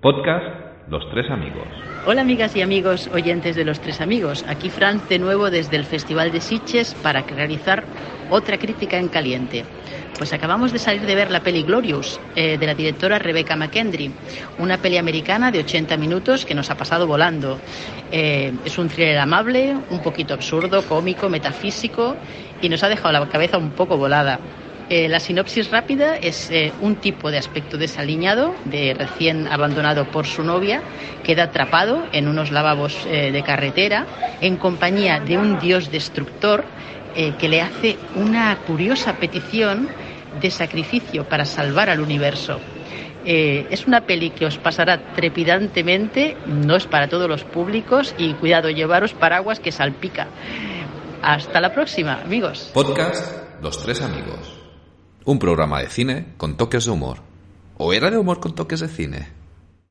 Podcast Los Tres Amigos. Hola amigas y amigos oyentes de Los Tres Amigos. Aquí Franz de nuevo desde el Festival de Sitges para realizar otra crítica en caliente. Pues acabamos de salir de ver la peli Glorious eh, de la directora Rebecca McKendry, una peli americana de 80 minutos que nos ha pasado volando. Eh, es un thriller amable, un poquito absurdo, cómico, metafísico y nos ha dejado la cabeza un poco volada. Eh, la sinopsis rápida es eh, un tipo de aspecto desaliñado, de recién abandonado por su novia, queda atrapado en unos lavabos eh, de carretera en compañía de un dios destructor que le hace una curiosa petición de sacrificio para salvar al universo. Es una peli que os pasará trepidantemente, no es para todos los públicos y cuidado, llevaros paraguas que salpica. Hasta la próxima, amigos. Podcast Los Tres Amigos. Un programa de cine con toques de humor. ¿O era de humor con toques de cine?